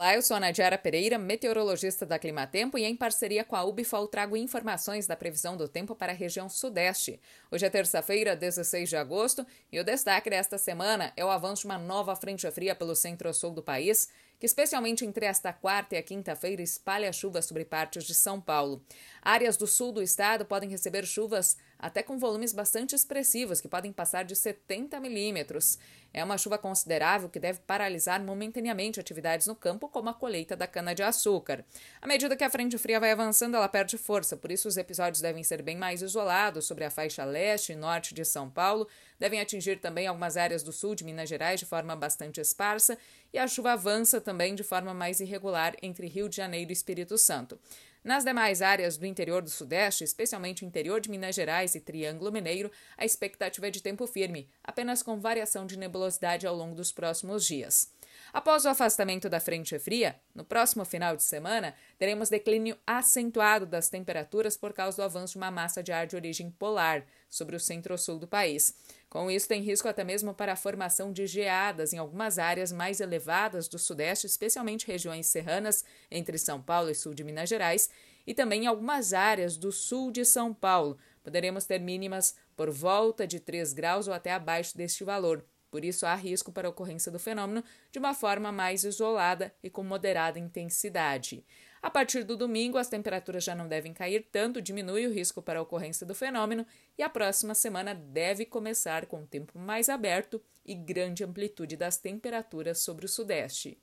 Olá, eu sou a Nadiara Pereira, meteorologista da Climatempo e em parceria com a Ubifol trago informações da previsão do tempo para a região sudeste. Hoje é terça-feira, 16 de agosto, e o destaque desta semana é o avanço de uma nova frente fria pelo centro-sul do país, que especialmente entre esta quarta e a quinta-feira espalha chuva sobre partes de São Paulo. Áreas do sul do estado podem receber chuvas até com volumes bastante expressivos, que podem passar de 70 milímetros. É uma chuva considerável que deve paralisar momentaneamente atividades no campo, como a colheita da cana-de-açúcar. À medida que a frente fria vai avançando, ela perde força, por isso os episódios devem ser bem mais isolados sobre a faixa leste e norte de São Paulo, devem atingir também algumas áreas do sul de Minas Gerais de forma bastante esparsa, e a chuva avança também de forma mais irregular entre Rio de Janeiro e Espírito Santo. Nas demais áreas do interior do Sudeste, especialmente o interior de Minas Gerais e Triângulo Mineiro, a expectativa é de tempo firme, apenas com variação de nebulosidade ao longo dos próximos dias. Após o afastamento da frente fria, no próximo final de semana, teremos declínio acentuado das temperaturas por causa do avanço de uma massa de ar de origem polar sobre o centro-sul do país. Com isso, tem risco até mesmo para a formação de geadas em algumas áreas mais elevadas do Sudeste, especialmente regiões serranas entre São Paulo e sul de Minas Gerais, e também em algumas áreas do sul de São Paulo. Poderemos ter mínimas por volta de 3 graus ou até abaixo deste valor. Por isso, há risco para a ocorrência do fenômeno de uma forma mais isolada e com moderada intensidade. A partir do domingo, as temperaturas já não devem cair tanto, diminui o risco para a ocorrência do fenômeno, e a próxima semana deve começar com o tempo mais aberto e grande amplitude das temperaturas sobre o Sudeste.